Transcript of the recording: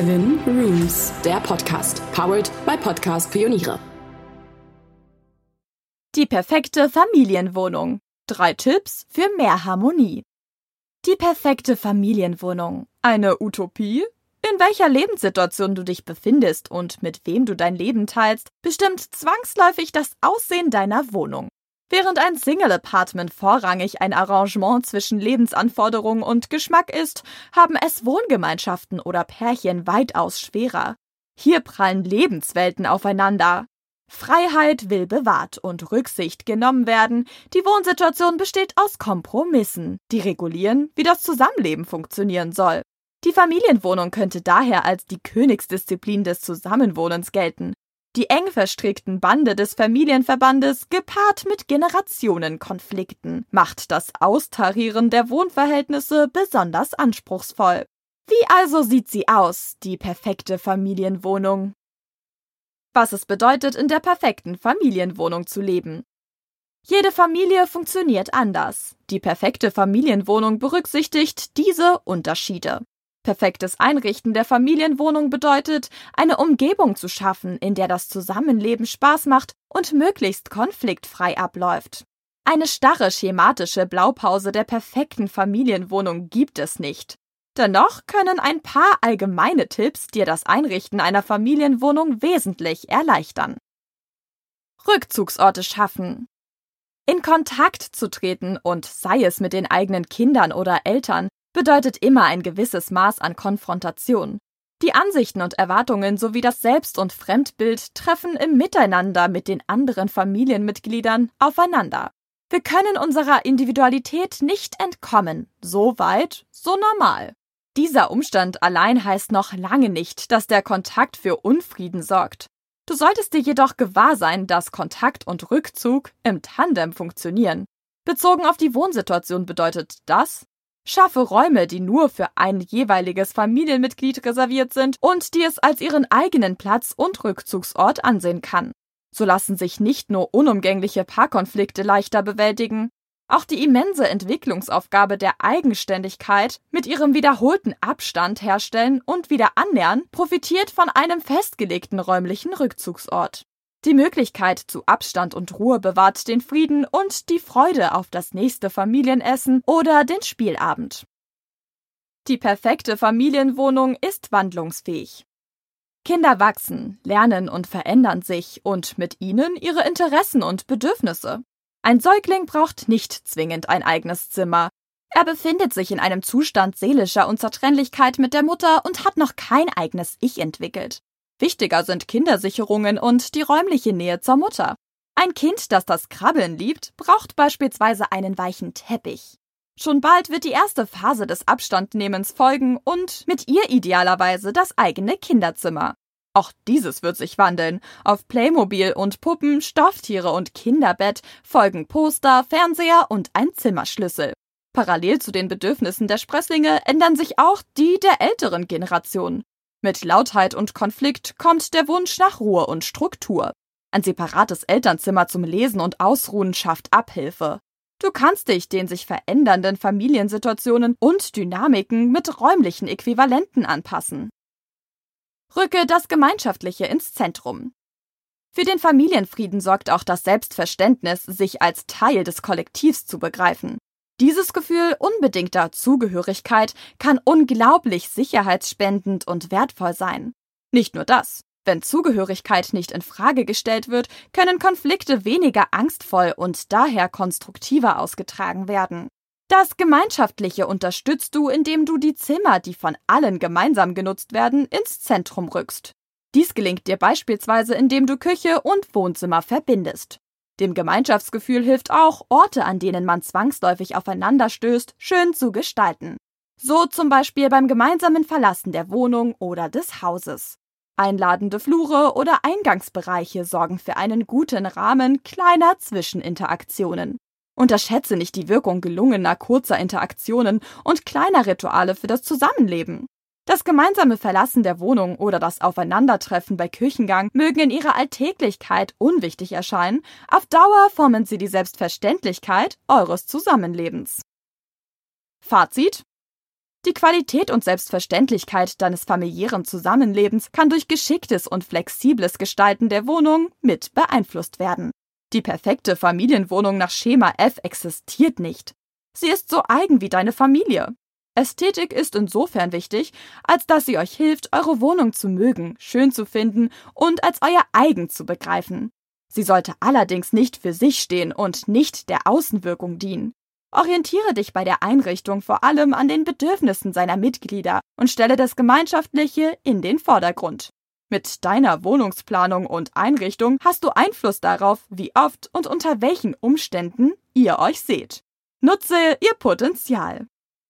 Seven Rooms, der Podcast, powered by Podcast Pioniere. Die perfekte Familienwohnung. Drei Tipps für mehr Harmonie. Die perfekte Familienwohnung. Eine Utopie? In welcher Lebenssituation du dich befindest und mit wem du dein Leben teilst, bestimmt zwangsläufig das Aussehen deiner Wohnung. Während ein Single-Apartment vorrangig ein Arrangement zwischen Lebensanforderungen und Geschmack ist, haben es Wohngemeinschaften oder Pärchen weitaus schwerer. Hier prallen Lebenswelten aufeinander. Freiheit will bewahrt und Rücksicht genommen werden. Die Wohnsituation besteht aus Kompromissen, die regulieren, wie das Zusammenleben funktionieren soll. Die Familienwohnung könnte daher als die Königsdisziplin des Zusammenwohnens gelten. Die eng verstrickten Bande des Familienverbandes, gepaart mit Generationenkonflikten, macht das Austarieren der Wohnverhältnisse besonders anspruchsvoll. Wie also sieht sie aus, die perfekte Familienwohnung? Was es bedeutet, in der perfekten Familienwohnung zu leben. Jede Familie funktioniert anders. Die perfekte Familienwohnung berücksichtigt diese Unterschiede. Perfektes Einrichten der Familienwohnung bedeutet, eine Umgebung zu schaffen, in der das Zusammenleben Spaß macht und möglichst konfliktfrei abläuft. Eine starre schematische Blaupause der perfekten Familienwohnung gibt es nicht. Dennoch können ein paar allgemeine Tipps dir das Einrichten einer Familienwohnung wesentlich erleichtern. Rückzugsorte schaffen. In Kontakt zu treten und sei es mit den eigenen Kindern oder Eltern, bedeutet immer ein gewisses Maß an Konfrontation. Die Ansichten und Erwartungen sowie das Selbst- und Fremdbild treffen im Miteinander mit den anderen Familienmitgliedern aufeinander. Wir können unserer Individualität nicht entkommen. So weit, so normal. Dieser Umstand allein heißt noch lange nicht, dass der Kontakt für Unfrieden sorgt. Du solltest dir jedoch gewahr sein, dass Kontakt und Rückzug im Tandem funktionieren. Bezogen auf die Wohnsituation bedeutet das, Schaffe Räume, die nur für ein jeweiliges Familienmitglied reserviert sind und die es als ihren eigenen Platz und Rückzugsort ansehen kann. So lassen sich nicht nur unumgängliche Paarkonflikte leichter bewältigen, auch die immense Entwicklungsaufgabe der Eigenständigkeit mit ihrem wiederholten Abstand herstellen und wieder annähern profitiert von einem festgelegten räumlichen Rückzugsort. Die Möglichkeit zu Abstand und Ruhe bewahrt den Frieden und die Freude auf das nächste Familienessen oder den Spielabend. Die perfekte Familienwohnung ist wandlungsfähig. Kinder wachsen, lernen und verändern sich und mit ihnen ihre Interessen und Bedürfnisse. Ein Säugling braucht nicht zwingend ein eigenes Zimmer. Er befindet sich in einem Zustand seelischer Unzertrennlichkeit mit der Mutter und hat noch kein eigenes Ich entwickelt. Wichtiger sind Kindersicherungen und die räumliche Nähe zur Mutter. Ein Kind, das das Krabbeln liebt, braucht beispielsweise einen weichen Teppich. Schon bald wird die erste Phase des Abstandnehmens folgen und mit ihr idealerweise das eigene Kinderzimmer. Auch dieses wird sich wandeln. Auf Playmobil und Puppen, Stofftiere und Kinderbett folgen Poster, Fernseher und ein Zimmerschlüssel. Parallel zu den Bedürfnissen der Sprösslinge ändern sich auch die der älteren Generation. Mit Lautheit und Konflikt kommt der Wunsch nach Ruhe und Struktur. Ein separates Elternzimmer zum Lesen und Ausruhen schafft Abhilfe. Du kannst dich den sich verändernden Familiensituationen und Dynamiken mit räumlichen Äquivalenten anpassen. Rücke das Gemeinschaftliche ins Zentrum. Für den Familienfrieden sorgt auch das Selbstverständnis, sich als Teil des Kollektivs zu begreifen. Dieses Gefühl unbedingter Zugehörigkeit kann unglaublich sicherheitsspendend und wertvoll sein. Nicht nur das. Wenn Zugehörigkeit nicht in Frage gestellt wird, können Konflikte weniger angstvoll und daher konstruktiver ausgetragen werden. Das Gemeinschaftliche unterstützt du, indem du die Zimmer, die von allen gemeinsam genutzt werden, ins Zentrum rückst. Dies gelingt dir beispielsweise, indem du Küche und Wohnzimmer verbindest. Dem Gemeinschaftsgefühl hilft auch, Orte, an denen man zwangsläufig aufeinander stößt, schön zu gestalten. So zum Beispiel beim gemeinsamen Verlassen der Wohnung oder des Hauses. Einladende Flure oder Eingangsbereiche sorgen für einen guten Rahmen kleiner Zwischeninteraktionen. Unterschätze nicht die Wirkung gelungener kurzer Interaktionen und kleiner Rituale für das Zusammenleben. Das gemeinsame Verlassen der Wohnung oder das Aufeinandertreffen bei Küchengang mögen in ihrer Alltäglichkeit unwichtig erscheinen, auf Dauer formen sie die Selbstverständlichkeit eures Zusammenlebens. Fazit Die Qualität und Selbstverständlichkeit deines familiären Zusammenlebens kann durch geschicktes und flexibles Gestalten der Wohnung mit beeinflusst werden. Die perfekte Familienwohnung nach Schema F existiert nicht. Sie ist so eigen wie deine Familie. Ästhetik ist insofern wichtig, als dass sie euch hilft, eure Wohnung zu mögen, schön zu finden und als euer eigen zu begreifen. Sie sollte allerdings nicht für sich stehen und nicht der Außenwirkung dienen. Orientiere dich bei der Einrichtung vor allem an den Bedürfnissen seiner Mitglieder und stelle das Gemeinschaftliche in den Vordergrund. Mit deiner Wohnungsplanung und Einrichtung hast du Einfluss darauf, wie oft und unter welchen Umständen ihr euch seht. Nutze ihr Potenzial.